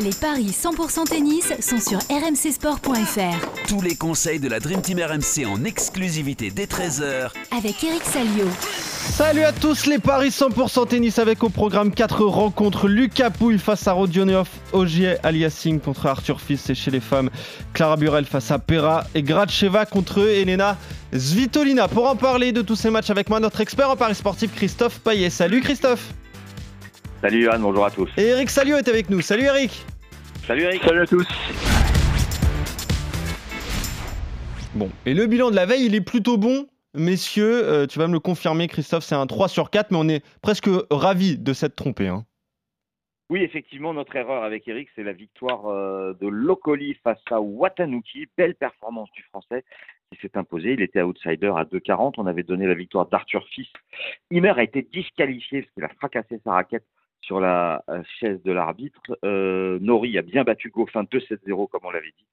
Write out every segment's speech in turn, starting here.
Les paris 100% tennis sont sur rmcsport.fr. Tous les conseils de la Dream Team RMC en exclusivité dès 13h Avec Eric Salio. Salut à tous les paris 100% tennis avec au programme 4 rencontres. Lucas Pouille face à Rodionov, Ogier Aliassime contre Arthur Fils et chez les femmes Clara Burel face à Pera et Gracheva contre Elena Svitolina. Pour en parler de tous ces matchs avec moi, notre expert en paris sportif Christophe Payet. Salut Christophe Salut Johan, bonjour à tous. Et Eric Salio est avec nous. Salut Eric Salut Eric. Salut à tous. Bon, et le bilan de la veille, il est plutôt bon. Messieurs, euh, tu vas me le confirmer, Christophe, c'est un 3 sur 4, mais on est presque ravis de s'être trompé. Hein. Oui, effectivement, notre erreur avec Eric, c'est la victoire euh, de Lokoli face à Watanuki. Belle performance du Français qui s'est imposé. Il était outsider à 2,40. On avait donné la victoire d'Arthur Fils. Imer a été disqualifié parce qu'il a fracassé sa raquette sur la euh, chaise de l'arbitre. Euh, Nori a bien battu Goffin 2-7-0 comme on l'avait dit.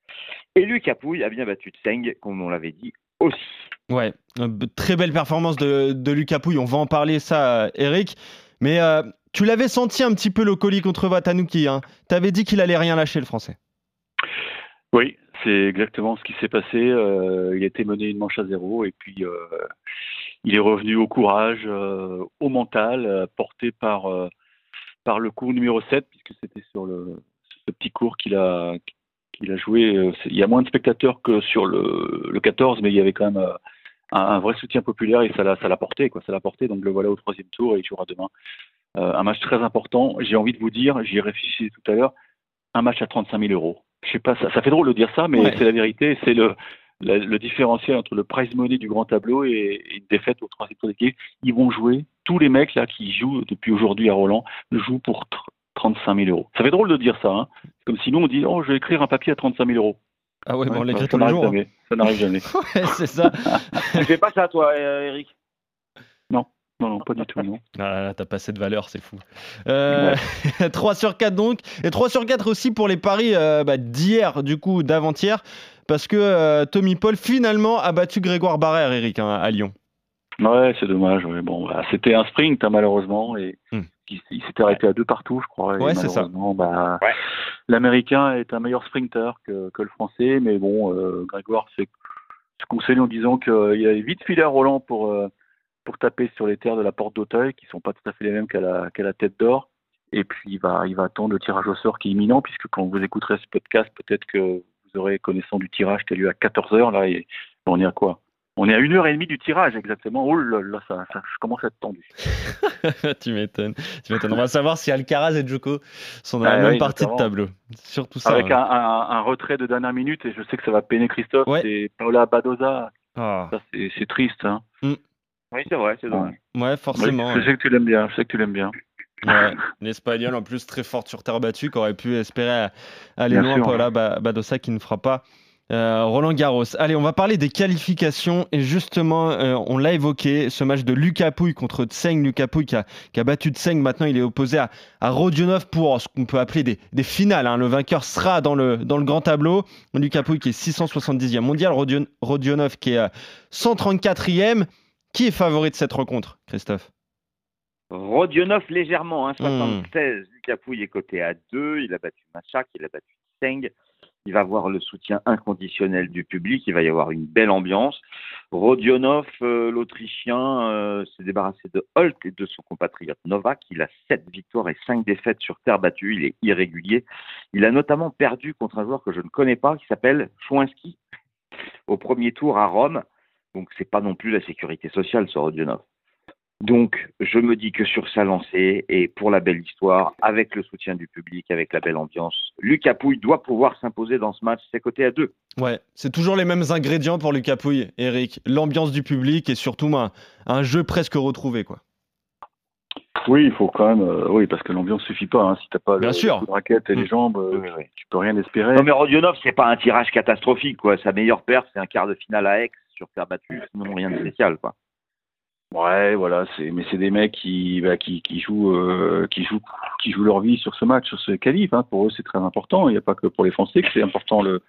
Et Luc Apouille a bien battu Tseng comme on l'avait dit aussi. Ouais, euh, très belle performance de, de Lucas Pouille. On va en parler ça, Eric. Mais euh, tu l'avais senti un petit peu le colis contre Watanuki. Hein. Tu avais dit qu'il allait rien lâcher, le français. Oui, c'est exactement ce qui s'est passé. Euh, il était mené une manche à zéro et puis euh, il est revenu au courage, euh, au mental, euh, porté par, euh, par le cours numéro 7, puisque c'était sur le, ce petit cours qu'il a, qu'il a joué. Euh, Il y a moins de spectateurs que sur le, le 14, mais il y avait quand même euh, un, un vrai soutien populaire et ça l'a, ça l'a porté. Quoi, ça l'a porté, donc le voilà au troisième tour et il jouera demain. Euh, un match très important. J'ai envie de vous dire, j'y ai réfléchi tout à l'heure, un match à 35 000 euros. Je sais pas, ça, ça fait drôle de dire ça, mais Ouais. c'est la vérité. C'est le, le différentiel entre le prize money du grand tableau et, et une défaite au troisième tour d'équipe. Ils vont jouer, tous les mecs là qui jouent depuis aujourd'hui à Roland, jouent pour tr- 35 000 euros. Ça fait drôle de dire ça. Hein. C'est comme si nous on dit, oh, je vais écrire un papier à 35 000 euros. Ah ouais, bon, on Ouais, l'écrit tous les jours. hein. jamais. Ça n'arrive jamais. Ouais, c'est ça. Tu fais pas ça toi, euh, Eric Non, non, pas du tout. Non. Ah là là, t'as pas cette valeur, c'est fou. Euh, 3 sur 4 donc. Et 3 sur 4 aussi pour les paris euh, bah, d'hier, du coup, d'avant-hier. Parce que euh, Tommy Paul finalement a battu Grégoire Barrère, Eric, hein, à Lyon. Ouais, c'est dommage. ouais. Bon, voilà. c'était un sprint hein, malheureusement et Hmm. il, il s'était arrêté à deux partout, je crois. Ouais, c'est ça. malheureusement, Bah, Ouais. L'Américain est un meilleur sprinter que, que le Français, mais bon, euh, Grégoire s'est se console en disant qu'il y avait vite filé à Roland pour euh, pour taper sur les terres de la porte d'Auteuil, qui sont pas tout à fait les mêmes qu'à la qu'à la tête d'or. Et puis il va il va attendre le tirage au sort qui est imminent, puisque quand vous écouterez ce podcast, peut-être que vous aurez connaissance du tirage qui a lieu à 14 h là. Et on est à quoi? On est à une heure et demie du tirage exactement. Oh là là, ça, ça je commence à être tendu. tu m'étonnes. Tu m'étonnes. On va savoir si Alcaraz et Djoko sont dans la Ah même oui, partie de tableau. Surtout ça. Avec hein. un, un, un retrait de dernière minute, et je sais que ça va peiner Christophe, Ouais. c'est Paola Badoza. Ah. Ça, c'est c'est triste. Hein. Oui, c'est vrai, c'est dommage. Ouais, forcément. Oui, je sais que tu l'aimes bien. Je sais que tu l'aimes bien. Ouais, l'Espagnol en plus très forte sur terre battue, qui aurait pu espérer aller Bien loin. sûr, Paola Ba- Badosa qui ne fera pas. Euh, Roland Garros. Allez, on va parler des qualifications et justement, euh, on l'a évoqué, ce match de Lucas Pouille contre Tseng. Lucas Pouille qui a, qui a battu Tseng. Maintenant, il est opposé à, à Rodionov pour ce qu'on peut appeler des, des finales. hein. Le vainqueur sera dans le, dans le grand tableau. Lucas Pouille qui est 670e mondial, Rodion- Rodionov qui est euh, 134e. Qui est favori de cette rencontre, Christophe? Rodionov légèrement, hein, Hmm. 76. Lucas Pouille est coté à 2. Il a battu Machak, il a battu Tseng. Il va avoir le soutien inconditionnel du public. Il va y avoir une belle ambiance. Rodionov, euh, l'Autrichien, euh, s'est débarrassé de Holt et de son compatriote Novak. Il a 7 victoires et 5 défaites sur terre battue. Il est irrégulier. Il a notamment perdu contre un joueur que je ne connais pas qui s'appelle Chouinski au premier tour à Rome. Donc, c'est pas non plus la sécurité sociale, ce Rodionov. Donc, je me dis que sur sa lancée et pour la belle histoire, avec le soutien du public, avec la belle ambiance, Lucas Pouille doit pouvoir s'imposer dans ce match. C'est coté à 2. Ouais, c'est toujours les mêmes ingrédients pour Lucas Pouille, Eric. L'ambiance du public et surtout un, un jeu presque retrouvé, quoi. Oui, il faut quand même. euh, oui, parce que l'ambiance suffit pas. Hein. Si t'as pas Bien le, sûr. le coup de raquette et les Mm. jambes, euh, Oui, oui. tu peux rien espérer. Non, mais Rodionov, c'est pas un tirage catastrophique, quoi. Sa meilleure perte, c'est un quart de finale à Aix sur terre battue. Sinon, rien de spécial, quoi. Ouais, voilà, c'est mais c'est des mecs qui bah, qui qui jouent euh, qui jouent qui jouent leur vie sur ce match, sur ce qualif. Hein. Pour eux, c'est très important. Il n'y a pas que pour les Français que c'est important le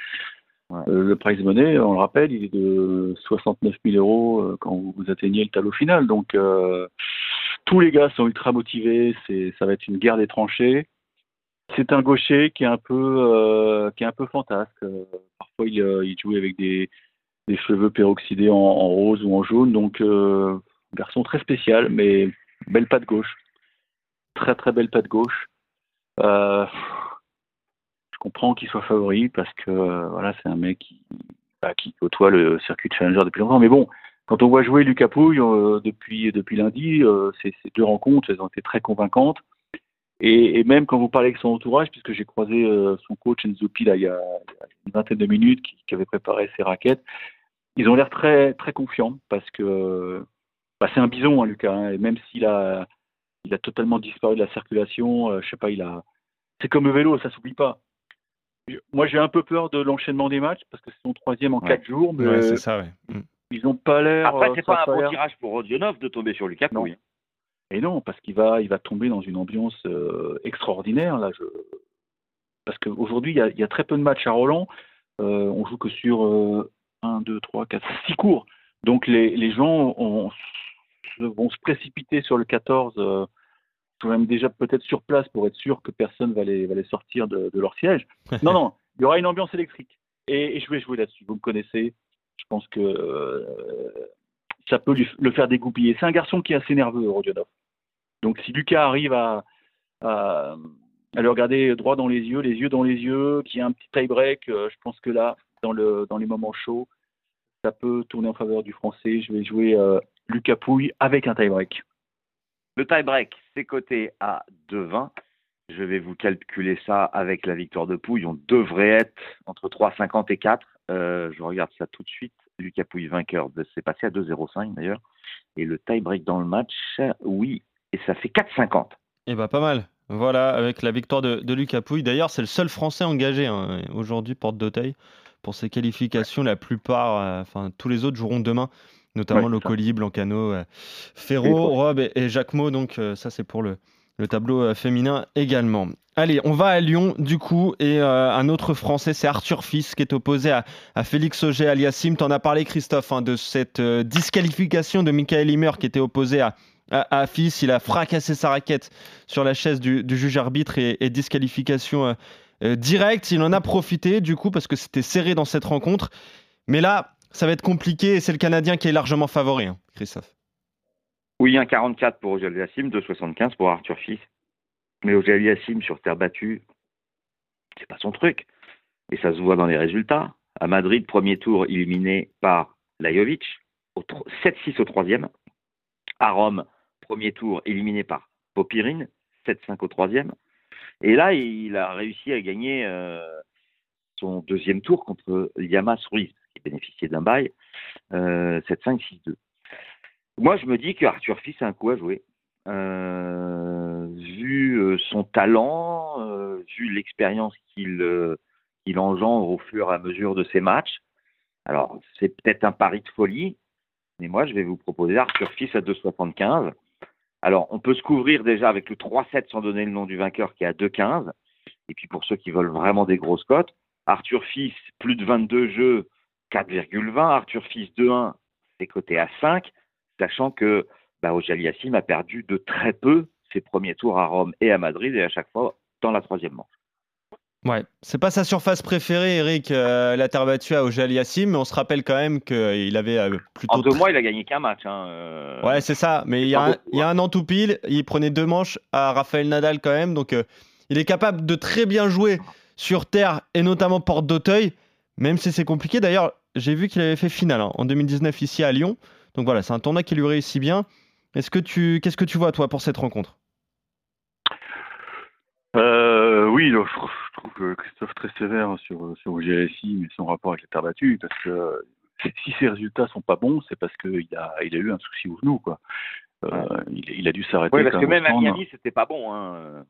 Euh, le prize money, on le rappelle, il est de 69 000 euros euh, quand vous, atteignez le tableau final. Donc, euh, tous les gars sont ultra motivés. C'est, ça va être une guerre des tranchées. C'est un gaucher qui est un peu, euh, qui est un peu fantasque. Euh, parfois, il, il joue avec des, des cheveux peroxydés en, en rose ou en jaune. Donc, euh, garçon très spécial, mais belle patte gauche. Très, très belle patte gauche. Euh, je comprends qu'il soit favori parce que euh, voilà, c'est un mec qui, bah, côtoie le circuit challenger depuis longtemps. Mais bon, quand on voit jouer Lucas Pouille euh, depuis, lundi, ces, deux rencontres, elles ont été très convaincantes. Et, même quand vous parlez avec son entourage, puisque j'ai croisé son coach Enzo Pi là, il, y a, il y a une vingtaine de minutes, qui, qui avait préparé ses raquettes, ils ont l'air très, très confiants parce que bah, c'est un bison, hein, Lucas. hein, et même s'il a, il a totalement disparu de la circulation, euh, je sais pas, il a. C'est comme le vélo, ça s'oublie pas. Moi, j'ai un peu peur de l'enchaînement des matchs parce que c'est son troisième en Ouais. quatre jours, mais Ouais, c'est ça, ouais. Mm. ils n'ont pas l'air. Après, euh, c'est ça pas un bon tirage pour Rodionov de tomber sur Lucas Non. Pouille. Et non, parce qu'il va, il va tomber dans une ambiance euh, extraordinaire là. Je... Parce qu'aujourd'hui, il y a, il y a très peu de matchs à Roland. Euh, on joue que sur euh, 1, 2, 3, 4, 6 cours. Donc les, les gens ont- vont se précipiter sur le 14, euh, sont même déjà peut-être sur place pour être sûr que personne va les, va les sortir de, de leur siège. Non, non, il y aura une ambiance électrique. Et, et je vais jouer là-dessus. Vous me connaissez. Je pense que euh, ça peut lui- le faire dégoupiller. C'est un garçon qui est assez nerveux, Rodionov. Donc si Lucas arrive à, à, à le regarder droit dans les yeux, les yeux dans les yeux, qu'il y a un petit tie-break, euh, je pense que là, dans, le, dans les moments chauds, ça peut tourner en faveur du français. Je vais jouer euh, Lucas Pouille avec un tie-break. Le tie-break, c'est coté à 2,20. Je vais vous calculer ça avec la victoire de Pouille. On devrait être entre 3,50 et 4. Euh, je regarde ça tout de suite. Lucas Pouille vainqueur, de- c'est passé à 2,05 d'ailleurs. Et le tie-break dans le match, oui, et ça fait 4,50. Et bah pas mal. Voilà, avec la victoire de, de Lucas Pouille. D'ailleurs, c'est le seul Français engagé hein, aujourd'hui, porte d'Auteuil, pour ses qualifications. La plupart, euh, enfin tous les autres joueront demain, notamment Ouais. Locoli, Blancano, euh, Ferro. Rob et, et Jacquemot. Donc euh, ça, c'est pour le, le tableau euh, féminin également. Allez, on va à Lyon du coup, et euh, un autre Français, c'est Arthur Fils, qui est opposé à, à Félix Auger aliassime. T'en as parlé, Christophe, hein, de cette euh, disqualification de Michael Himmer qui était opposé à, à, à Fils. Il a fracassé sa raquette sur la chaise du, du juge arbitre et, et disqualification euh, directe. Il en a profité du coup parce que c'était serré dans cette rencontre. Mais là, ça va être compliqué et c'est le Canadien qui est largement favori, hein, Christophe. Oui, 1,44 pour Ogel Yassim, 2,75 pour Arthur Fils. Mais Ogel Yassim sur terre battue, c'est pas son truc. Et ça se voit dans les résultats. À Madrid, premier tour éliminé par Lajovic, au tro- 7-6 au troisième. À Rome, premier tour éliminé par Popirine, 7-5 au troisième. Et là, il a réussi à gagner euh, son deuxième tour contre Yamas Ruiz, qui bénéficiait d'un bail, euh, 7-5, 6-2. Moi, je me dis que Arthur Fils a un coup à jouer. Euh, vu euh, son talent, euh, vu l'expérience qu'il euh, engendre au fur et à mesure de ses matchs. Alors, c'est peut-être un pari de folie, mais moi, je vais vous proposer Arthur Fils à 2,75. Alors, on peut se couvrir déjà avec le 3-7 sans donner le nom du vainqueur qui est à 2,15. Et puis, pour ceux qui veulent vraiment des grosses cotes, Arthur Fils, plus de 22 jeux, 4,20. Arthur Fils 2-1, c'est coté à 5 sachant que bah, Ojal Yassim a perdu de très peu ses premiers tours à Rome et à Madrid, et à chaque fois dans la troisième manche. Ouais, c'est pas sa surface préférée, Eric, euh, la terre battue à Ojal Yassim, mais on se rappelle quand même qu'il avait euh, plutôt. En deux mois, il a gagné qu'un match. Hein, euh, Ouais, c'est ça. Mais il y, a un, beaucoup, il y a un an tout pile, il prenait deux manches à Raphaël Nadal quand même. Donc, euh, il est capable de très bien jouer sur terre et notamment porte d'Auteuil, même si c'est compliqué. D'ailleurs, j'ai vu qu'il avait fait finale hein, en 2019 ici à Lyon. Donc voilà, c'est un tournoi qui lui réussit bien. Est-ce que tu, qu'est-ce que tu vois toi pour cette rencontre? Euh, oui, donc, je, trouve, que Christophe très sévère sur, sur GSI et son rapport avec les terres battues, parce que euh, si ses résultats sont pas bons, c'est parce qu'il a, il a eu un souci au genou, quoi. Euh, il, il a dû s'arrêter. Oui, parce que même à. Miami, c'était pas bon. Hein.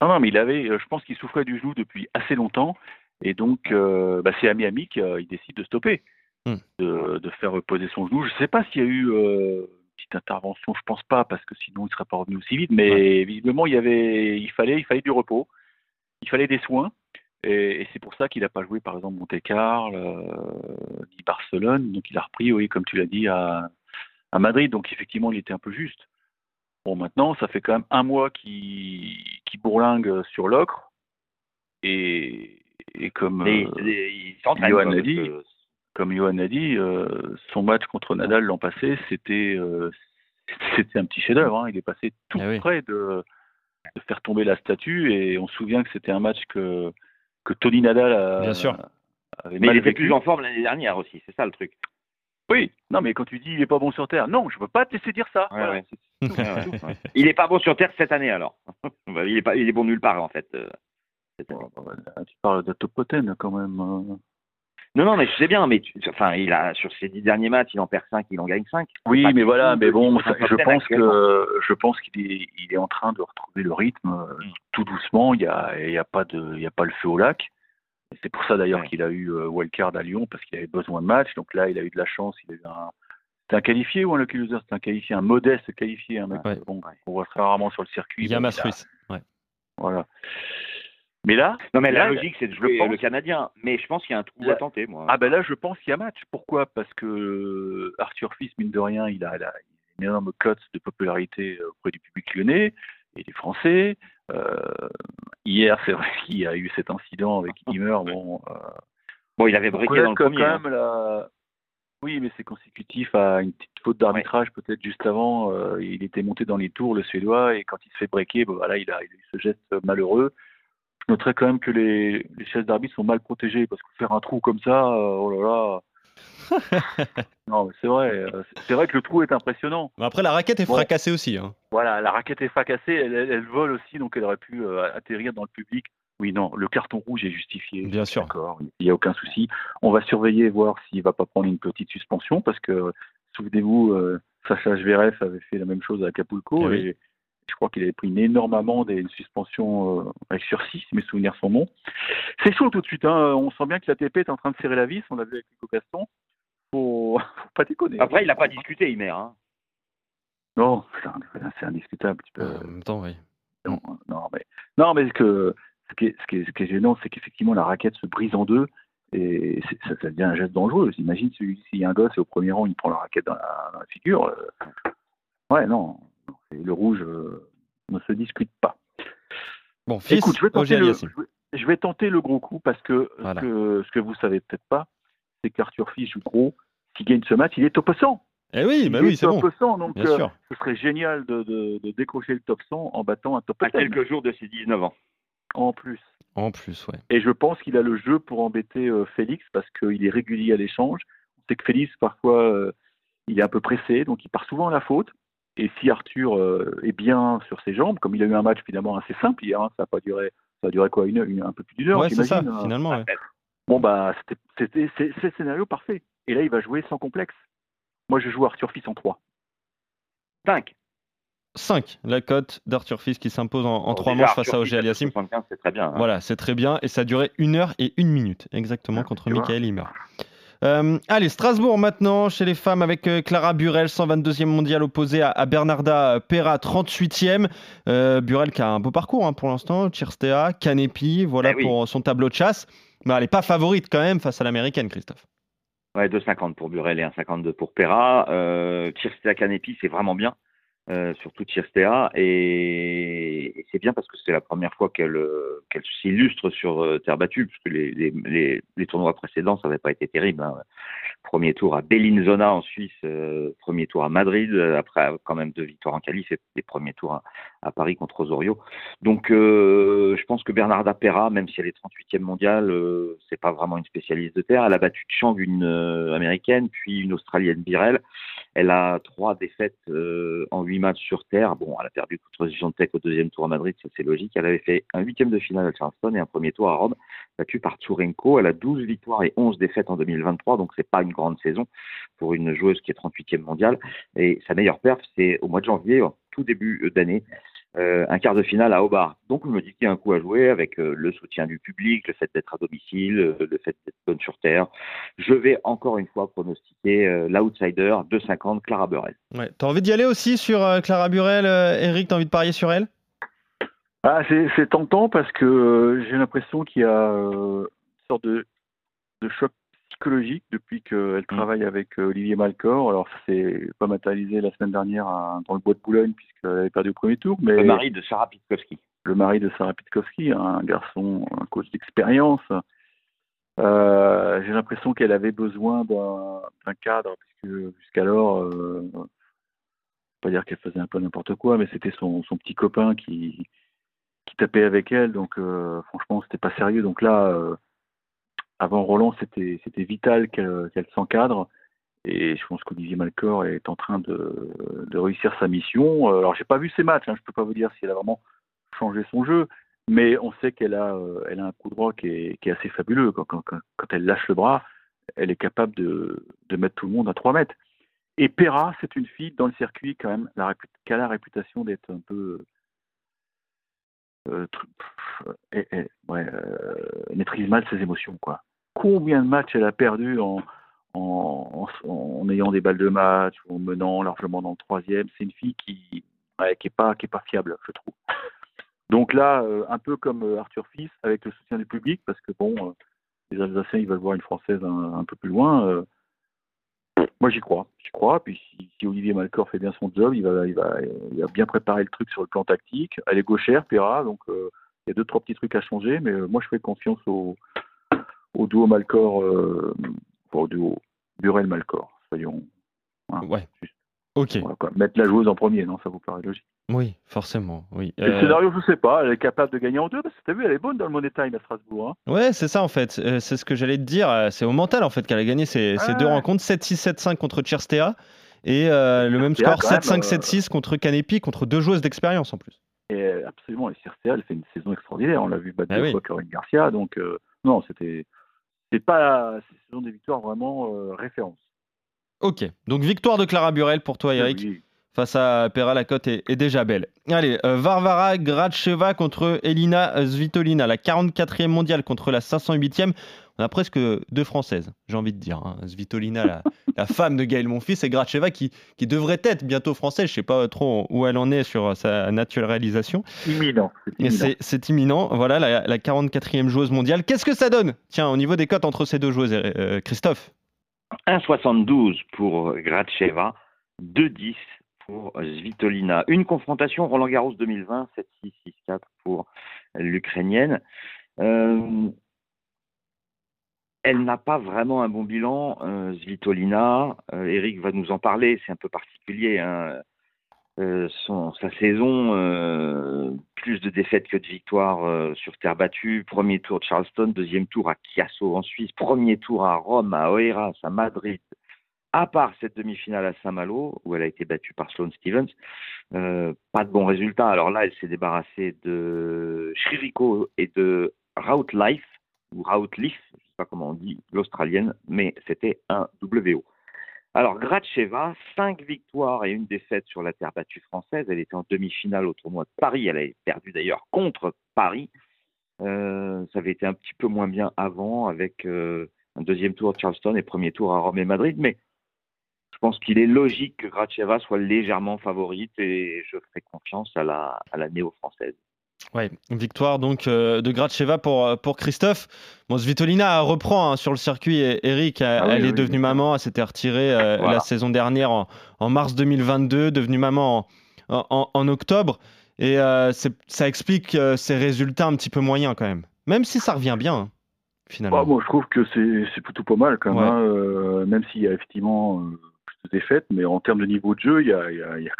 Non, non, mais il avait, je pense qu'il souffrait du genou depuis assez longtemps, et donc euh, bah, c'est à Miami qu'il décide de stopper, Hmm. de, de faire reposer son genou. Je sais pas s'il y a eu euh, une petite intervention, je pense pas, parce que sinon il serait pas revenu aussi vite, mais visiblement il y avait, il fallait, il fallait du repos, il fallait des soins. Et, et c'est pour ça qu'il n'a pas joué, par exemple, Monte-Carlo, euh, ni Barcelone. Donc, il a repris, oui, comme tu l'as dit, à, à Madrid. Donc, effectivement, il était un peu juste. Bon, maintenant, ça fait quand même un mois qu'il qu'il bourlingue sur l'ocre. Et, et comme, Mais euh, Johan a dit, comme Johan a dit, euh, son match contre Nadal l'an passé, c'était euh, c'était un petit chef-d'œuvre. hein. Il est passé tout Eh oui. près de, de faire tomber la statue et on se souvient que c'était un match que, que Tony Nadal a, Bien sûr. avait Mais mal il était vécu. plus en forme l'année dernière aussi, c'est ça le truc. Oui, non, mais quand tu dis il est pas bon sur terre, non, je peux pas te laisser dire ça. Ouais, Voilà, ouais. c'est- c'est tout, Ouais, c'est ouais. tout. Ouais. Il est pas bon sur Terre cette année alors. Il, est pas, il est bon nulle part en fait. Tu parles de Topoten quand même. euh. Non, non, mais je sais bien, mais tu- enfin, il a sur ses dix derniers matchs, il en perd cinq, il en gagne cinq. Oui, mais voilà, mais bon, je 10 pense que je pense qu'il est, il est en train de retrouver le rythme Mm. tout doucement. Il y a, il y a pas de, il y a pas le feu au lac. C'est pour ça d'ailleurs Ouais. qu'il a eu euh, wildcard à Lyon parce qu'il avait besoin de matchs. Donc là, il a eu de la chance. Il a eu un, c'était un qualifié ou un lucky loser C'était un qualifié, un modeste qualifié, un mec. Ouais. Bon, on voit très rarement sur le circuit. Il a- Ruiz. Ouais. Voilà. Mais là, Non, mais la Là, logique, c'est de jouer pense- le Canadien. Mais je pense qu'il y a un trou Là- à tenter, moi. Ah ben là, je pense qu'il y a match. Pourquoi? Parce que euh, Arthur Fils, mine de rien, il a, il a une énorme cote de popularité euh, auprès du public lyonnais et des Français. Euh, hier, c'est vrai qu'il y a eu cet incident avec Himmer. Bon, euh, Bon, il avait briqué dans le premier. quand hein. même la- Oui, mais c'est consécutif à une petite faute d'arbitrage peut-être juste avant. Euh, il était monté dans les tours, le Suédois, et quand il se fait breaker, bon, voilà, il a, il a eu ce geste malheureux. Je noterais quand même que les, les chaises d'arbitre sont mal protégées parce que faire un trou comme ça, euh, oh là là. non, mais c'est vrai. euh, c'est- vrai que le trou est impressionnant. Mais après, la raquette est fracassée aussi. hein. Voilà, la raquette est fracassée, elle, elle- elle vole aussi, donc elle aurait pu euh, atterrir dans le public. Oui, non, le carton rouge est justifié. Bien sûr. D'accord, il n'y a aucun souci. On va surveiller, voir s'il va pas prendre une petite suspension, parce que, souvenez-vous, euh, Sacha Zverev avait fait la même chose à Acapulco, Eh oui. et je crois qu'il avait pris une énorme amende et une suspension euh, avec sursis, si mes souvenirs sont bons. C'est chaud tout de suite, hein. on sent bien que l'ATP est en train de serrer la vis, on l'a vu avec Nico Gaston. Faut, faut pas déconner. Après, il n'a pas discuté, Himer. Hein. Non, c'est indiscutable. tu peux- Euh, en même temps, oui. non, non, mais, non, mais que, ce, qui est, ce, qui est, ce qui est gênant, c'est qu'effectivement, la raquette se brise en deux et ça, ça devient un geste dangereux. Imagine si- s'il y a un gosse et au premier rang, il prend la raquette dans la, dans la figure. euh, ouais, non. Le rouge euh, ne se discute pas. Bon, fils, Écoute, je vais, tenter le, Aliassime. je, vais, je vais tenter le gros coup parce que Voilà. ce, que ce que vous savez peut-être pas, c'est qu'Arthur Fils joue gros. S'il gagne ce match, il est top 100. Eh oui, bah oui, c'est top bon. 100, donc Bien euh, sûr. ce serait génial de, de- de décrocher le top 100 en battant un top À 10 quelques jours de ses 19 ans. en plus. En plus, ouais. Et je pense qu'il a le jeu pour embêter euh, Félix parce qu'il est régulier à l'échange. On sait que Félix, parfois, euh, il est un peu pressé, donc il part souvent à la faute. Et si Arthur euh, est bien sur ses jambes, comme il a eu un match finalement assez simple hier, hein, ça a pas duré, ça a duré quoi, une, une- un peu plus d'une heure, Ouais, c'est ça, hein. finalement. ouais. Bon bah, c'était- c'était c'est c'est le scénario parfait. Et là, il va jouer sans complexe. Moi, je joue Arthur Fils en 3. 5. 5, la cote d'Arthur Fils qui s'impose en, en Bon, 3 déjà, manches face à Aliassime. 75, c'est très bien. hein. Voilà, c'est très bien. Et ça a duré 1 heure et 1 minute, exactement, Ah, contre. Michael Himmer. Euh, allez, Strasbourg maintenant, chez les femmes, avec euh, Clara Burel, 122e mondial opposée à, à Bernarda Pera, 38e. Euh, Burel qui a un beau parcours hein, pour l'instant, Chirstea, Canepi, voilà Eh oui. pour son tableau de chasse. Mais elle n'est pas favorite quand même face à l'américaine, Christophe. Ouais, 2,50 pour Burel et 1,52 pour Pera. Euh, Chirstea Canepi, c'est vraiment bien. Euh, surtout Chirstea. Et, et c'est bien parce que c'est la première fois qu'elle euh, s'illustre sur euh, terre battue, puisque les, les, les, les tournois précédents, ça n'avait pas été terrible. hein. Premier tour à Bellinzona en Suisse, euh, premier tour à Madrid, après quand même deux victoires en qualif et les premiers tours à, à Paris contre Osorio. Donc euh, je pense que Bernarda Pera, même si elle est 38e mondiale, euh, c'est pas vraiment une spécialiste de terre. Elle a battu Chang, une euh, américaine, puis une australienne Birel. Elle a trois défaites euh, en huit matchs sur terre. Bon, elle a perdu contre Gigantec au deuxième tour à Madrid, ça c'est logique. Elle avait fait un huitième de finale à Charleston et un premier tour à Rome, battu par Tsurenko. Elle a 12 victoires et 11 défaites en 2023, donc c'est pas une grande saison pour une joueuse qui est 38e mondiale. Et sa meilleure perf, c'est au mois de janvier, tout début d'année, euh, un quart de finale à Hobart. Donc je me dis qu'il y a un coup à jouer avec euh, le soutien du public, le fait d'être à domicile, euh, le fait d'être bonne sur terre. Je vais encore une fois pronostiquer euh, l'outsider 2,50 Clara Burel. Ouais. T'as envie d'y aller aussi sur euh, Clara Burel, euh, Eric? T'as envie de parier sur elle? Ah, c'est c'est tentant parce que euh, j'ai l'impression qu'il y a euh, une sorte de, de choc psychologique depuis qu'elle travaille avec euh, Olivier Malcor. Alors, ça s'est pas matérialisé la semaine dernière à- dans le bois de Boulogne puisqu'elle avait perdu au premier tour, mais Le mari de Sarah Pitkowski. le mari de Sarah Pitkowski, un garçon, un coach d'expérience. Euh, j'ai l'impression qu'elle avait besoin d'un cadre, puisque jusqu'alors, euh, pas dire qu'elle faisait un peu n'importe quoi, mais c'était son, son petit copain qui, qui tapait avec elle, donc euh, franchement, c'était pas sérieux. Donc là, euh, avant Roland, c'était vital qu'elle s'encadre. Et je pense qu'Olivier Malcor est en train de, réussir sa mission. Euh, Alors, j'ai pas vu ses matchs, hein, je peux pas vous dire si elle a vraiment changé son jeu, mais on sait qu'elle a, euh, un coup droit qui est, assez fabuleux. Quand, elle lâche le bras, elle est capable de, mettre tout le monde à 3 mètres. Et Perra, c'est une fille dans le circuit quand même, qui a la réputation d'être un peu... euh, euh, maîtrise mal ses émotions. quoi. Combien de matchs elle a perdu en, en, ayant des balles de match ou en menant largement dans le troisième C'est une fille qui ouais, pas pas fiable, je trouve. Donc là, euh, un peu comme euh, Arthur Fils, avec le soutien du public, parce que bon, euh, les Alsaciens, ils veulent voir une Française un, peu plus loin. moi, j'y crois, j'y crois. Puis si, Olivier Malcor fait bien son job, il va, il va, il bien préparer le truc sur le plan tactique. Elle est gauchère, Perra, donc il y a deux trois petits trucs à changer, mais moi, je fais confiance au, au duo Malcor, euh, enfin, au duo Burel-Malcor. Soyons, hein, Ouais. juste, Ok. quoi. mettre la joueuse en premier, non, ça vous paraît logique? Oui, forcément. Oui. Le Euh, scénario, je sais pas, elle est capable de gagner en deux, parce que t'as vu, elle est bonne dans le Money Time à Strasbourg. Hein. Ouais, c'est ça en fait. Euh, c'est ce que j'allais te dire. Euh, C'est au mental en fait qu'elle a gagné ces, ces Ah deux ouais. rencontres 7-6, 7-5 contre Cherstea et euh, le même score quand même, 7-5, euh, 7-6 contre Canepi, contre deux joueuses d'expérience en plus. Et absolument, et Circea, elle fait une saison extraordinaire. On l'a vu battre Ah deux oui. fois Corinne Garcia, donc euh, non, c'était. C'est pas. Une saison des victoires vraiment euh, référence. Ok, donc victoire de Clara Burel pour toi Eric. Oui. Face à Pera, la cote est, est déjà belle. Allez, euh, Varvara Gracheva contre Elina Svitolina, la 44e mondiale contre la 508e. On a presque deux françaises, j'ai envie de dire. hein. Svitolina, la, la femme de Gaël Monfils, et Gracheva qui, qui devrait être bientôt française. Je sais pas trop où elle en est sur sa naturalisation. Imminent. c'est Mais imminent. c'est c'est imminent. Voilà, la, la 44e joueuse mondiale. Qu'est-ce que ça donne? Tiens, au niveau des cotes entre ces deux joueuses, euh, Christophe? 1,72 pour Gracheva, 2,10 pour Svitolina. Une confrontation Roland Garros 2020, 7-6, 6-4 pour l'Ukrainienne. Euh, elle n'a pas vraiment un bon bilan, euh, Svitolina. Euh, Eric va nous en parler, c'est un peu particulier. hein. Euh, sa saison, plus de défaites que de victoires sur terre battue. Premier tour de Charleston, deuxième tour à Chiasso en Suisse, premier tour à Rome, à Oeiras, à Madrid. À part cette demi-finale à Saint-Malo, où elle a été battue par Sloane Stevens, euh, pas de bons résultats. Alors là, elle s'est débarrassée de Shriviko et de Routlife, ou Routlife, je ne sais pas comment on dit, l'australienne, mais c'était un WO. Alors, Gracheva, cinq victoires et une défaite sur la terre battue française. Elle était en demi-finale au tournoi de Paris. Elle avait perdu d'ailleurs contre Paris. Euh, ça avait été un petit peu moins bien avant avec euh, un deuxième tour de Charleston et premier tour à Rome et Madrid. Mais je pense qu'il est logique que Gracheva soit légèrement favorite et je ferai confiance à la, à la néo-française. Ouais, victoire donc euh, de Gracheva pour, euh, pour Christophe. Bon, Svitolina reprend hein, sur le circuit. Et Eric, elle, Ah oui, elle est oui, devenue maman. Elle s'était retirée euh, Voilà. la saison dernière en, en mars 2022, devenue maman en, en- en octobre. Et euh, ça explique euh, ses résultats un petit peu moyens quand même. Même si ça revient bien, hein, finalement. Moi, je trouve que c'est c'est plutôt pas mal quand même. Ouais. hein, euh, même s'il y a effectivement euh, de défaites, mais en termes de niveau de jeu, il y a, il y a- il y a-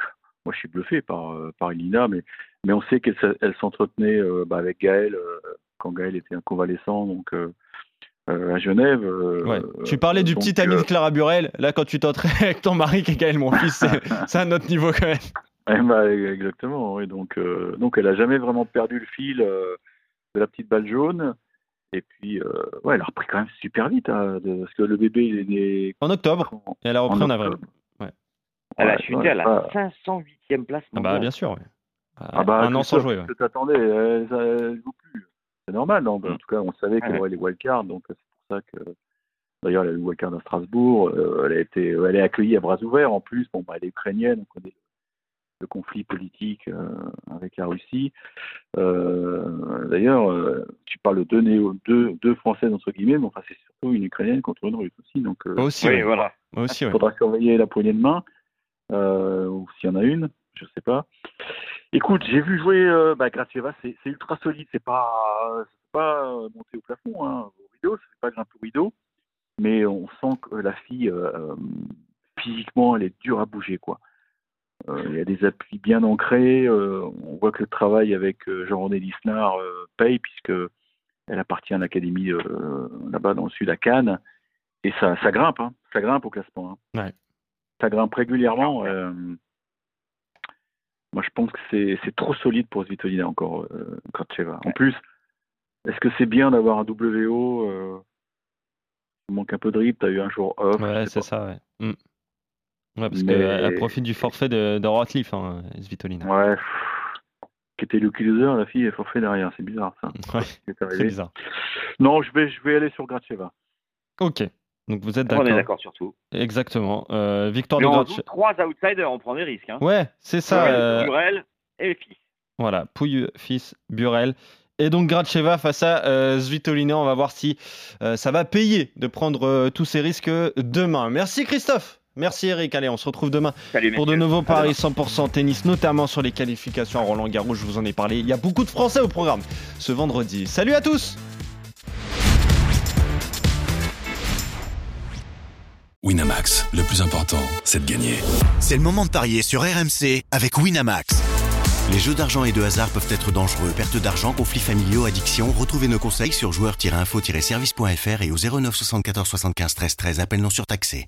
moi je suis bluffé par, euh, par Elina, mais, mais on sait qu'elle elle s'entretenait euh, bah, avec Gaël euh, quand Gaël était un convalescent donc, à Genève. Ouais. tu parlais du donc, petit ami de Clara Burel. Là, quand tu t'entraînes avec ton mari qui est Gaël, mon fils, c'est un autre niveau quand même. Eh ben, exactement, oui. Donc, donc elle a jamais vraiment perdu le fil de la petite balle jaune. Et puis, euh, ouais, elle a repris quand même super vite, hein, de- parce que le bébé, il est né En octobre. en, Et elle a repris en, en avril. Ouais. Elle a Ouais, chuté ouais, à la pas- 508e place Ah bah, bien sûr. ouais. Ah bah, un an sans jouer. que t'attendais, elle, ça- elle joue plus. C'est normal, non En Mm. tout cas, on savait qu'elle aurait les wildcards, donc c'est pour ça que. D'ailleurs, elle a eu le wildcard à Strasbourg. euh, elle a été, elle est accueillie à bras ouverts en plus. Bon, bah, elle est ukrainienne, on connaît le conflit politique avec la Russie. D'ailleurs, tu parles de deux, néo, deux, deux Françaises entre guillemets, mais enfin c'est surtout une Ukrainienne contre une Russe aussi. Donc, aussi, oui, voilà. Aussi, il faudra surveiller la poignée de main, ou s'il y en a une, je sais pas. Écoute, j'ai vu jouer euh, bah, Gracieva, c'est ultra solide, c'est pas, pas euh, monté au plafond, hein, au rideau, c'est pas grimper au rideau, mais on sent que la fille, euh, physiquement, elle est dure à bouger, quoi. Il y a des appuis bien ancrés, on voit que le travail avec Jean-René Lisnard paye, puisque elle appartient à l'académie là-bas dans le sud à Cannes, et ça, ça grimpe, hein, ça grimpe au classement. Hein. Ouais. Ça grimpe régulièrement. Moi, je pense que c'est trop solide pour Svitolina encore, euh, En plus, est-ce que c'est bien d'avoir un WO euh, Il manque un peu de rip, tu as eu un jour off. Ouais, c'est ça, ouais. Mm. Ouais, parce qu'elle profite du forfait de, de Ratliff, hein, Svitolina. Ouais. Qui était le loser, la fille est forfait derrière, c'est bizarre ça. Ouais, c'est bizarre. Non, je vais, je vais aller sur Gracheva. Ok. Donc vous êtes d'accord. On est d'accord sur tout. Exactement. Euh, victoire Mais de on Gratcheva. trois outsiders, on prend des risques. Hein. Ouais, c'est ça. Burel, euh, Burel et fils. Voilà, Pouille, fils, Burel. Et donc Gracheva face à euh, Svitolina. On va voir si euh, ça va payer de prendre euh, tous ces risques demain. Merci Christophe. Merci Eric. Allez, on se retrouve demain Salut, pour de nouveaux paris demain. 100% tennis, notamment sur les qualifications à Roland Garros. Je vous en ai parlé. Il y a beaucoup de Français au programme ce vendredi. Salut à tous. Winamax, le plus important, c'est de gagner. C'est le moment de parier sur RMC avec Winamax. Les jeux d'argent et de hasard peuvent être dangereux. Perte d'argent, conflits familiaux, addiction. Retrouvez nos conseils sur joueurs-info-service.fr et au 09 74 75 13 13. Appel non surtaxé.